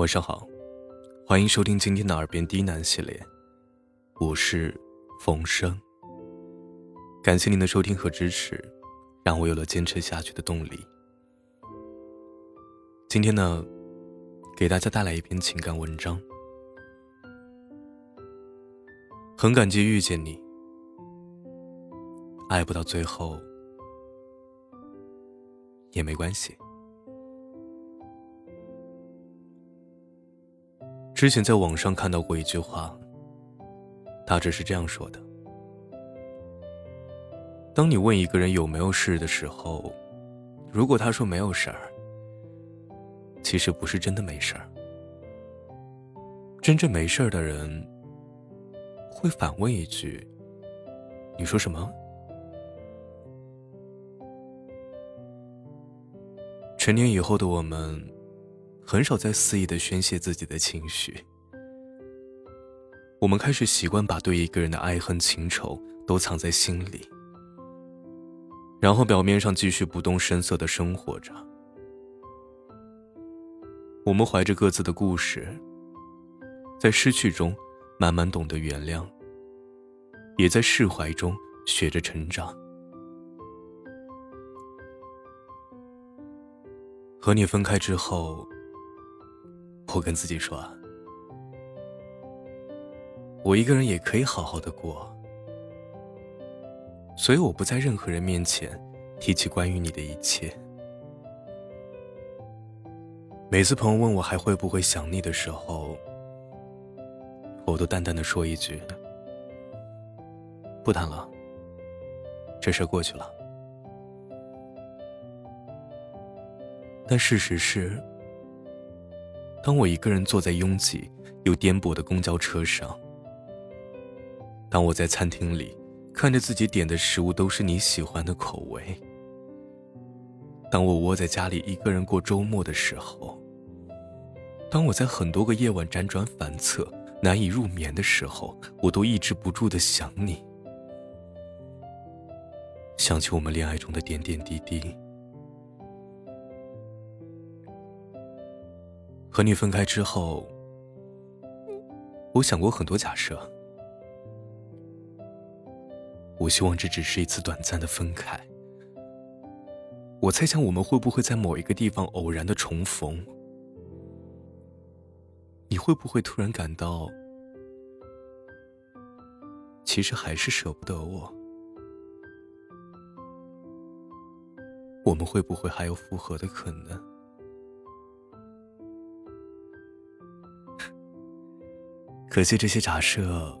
晚上好，欢迎收听今天的《耳边低喃》系列，我是冯生。感谢您的收听和支持，让我有了坚持下去的动力。今天呢，给大家带来一篇情感文章，很感激遇见你，爱不到最后也没关系。之前在网上看到过一句话，大致是这样说的：当你问一个人有没有事的时候，如果他说没有事儿，其实不是真的没事儿。真正没事儿的人，会反问一句：“你说什么？”成年以后的我们。很少再肆意的宣泄自己的情绪，我们开始习惯把对一个人的爱恨情仇都藏在心里，然后表面上继续不动声色的生活着。我们怀着各自的故事，在失去中慢慢懂得原谅，也在释怀中学着成长。和你分开之后。我跟自己说，我一个人也可以好好的过，所以我不在任何人面前提起关于你的一切。每次朋友问我还会不会想你的时候，我都淡淡的说一句：“不谈了，这事过去了。”但事实是。当我一个人坐在拥挤又颠簸的公交车上，当我在餐厅里看着自己点的食物都是你喜欢的口味，当我窝在家里一个人过周末的时候，当我在很多个夜晚辗转反侧难以入眠的时候，我都抑制不住的想你，想起我们恋爱中的点点滴滴。和你分开之后，我想过很多假设。我希望这只是一次短暂的分开。我猜想我们会不会在某一个地方偶然的重逢？你会不会突然感到，其实还是舍不得我？我们会不会还有复合的可能？可惜这些假设，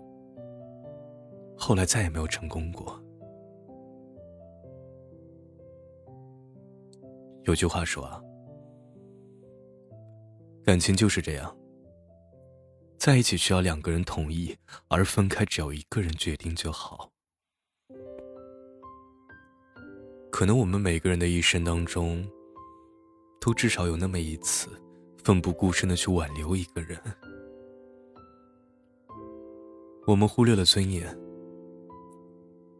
后来再也没有成功过。有句话说啊，感情就是这样，在一起需要两个人同意，而分开只要一个人决定就好。可能我们每个人的一生当中，都至少有那么一次，奋不顾身的去挽留一个人。我们忽略了尊严，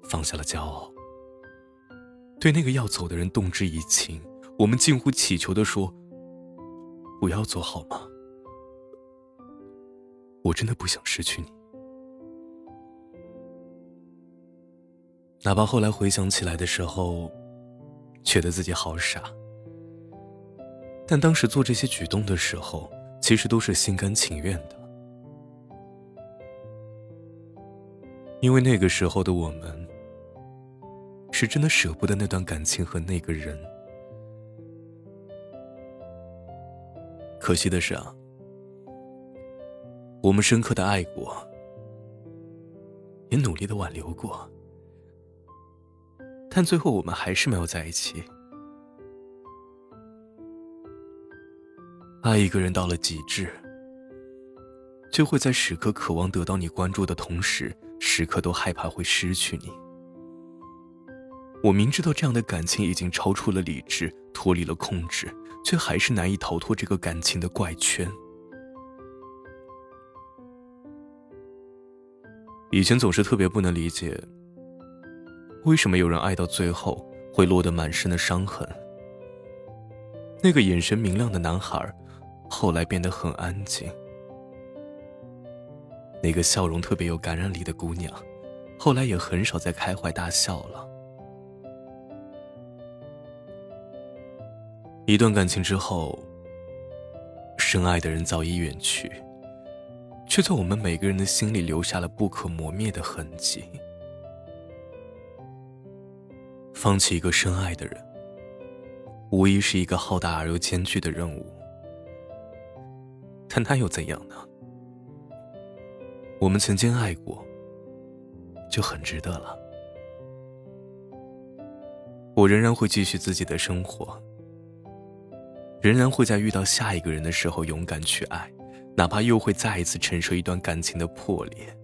放下了骄傲，对那个要走的人动之以情。我们近乎乞求的说：“不要走好吗？我真的不想失去你。”哪怕后来回想起来的时候，觉得自己好傻，但当时做这些举动的时候，其实都是心甘情愿的。因为那个时候的我们，是真的舍不得那段感情和那个人。可惜的是啊，我们深刻的爱过，也努力的挽留过，但最后我们还是没有在一起。爱一个人到了极致，就会在时刻渴望得到你关注的同时。时刻都害怕会失去你。我明知道这样的感情已经超出了理智，脱离了控制，却还是难以逃脱这个感情的怪圈。以前总是特别不能理解，为什么有人爱到最后会落得满身的伤痕。那个眼神明亮的男孩，后来变得很安静。那个笑容特别有感染力的姑娘，后来也很少再开怀大笑了。一段感情之后，深爱的人早已远去，却在我们每个人的心里留下了不可磨灭的痕迹。放弃一个深爱的人，无疑是一个浩大而又艰巨的任务，但那又怎样呢？我们曾经爱过，就很值得了。我仍然会继续自己的生活，仍然会在遇到下一个人的时候勇敢去爱，哪怕又会再一次承受一段感情的破裂。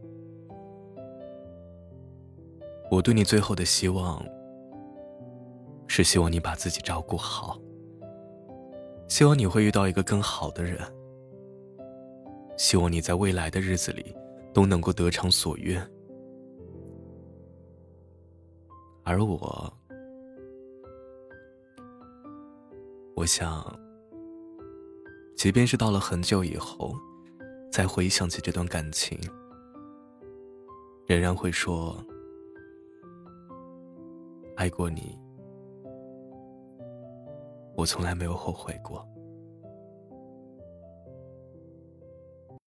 我对你最后的希望，是希望你把自己照顾好，希望你会遇到一个更好的人，希望你在未来的日子里。都能够得偿所愿，而我，我想，即便是到了很久以后，再回想起这段感情，仍然会说，爱过你，我从来没有后悔过。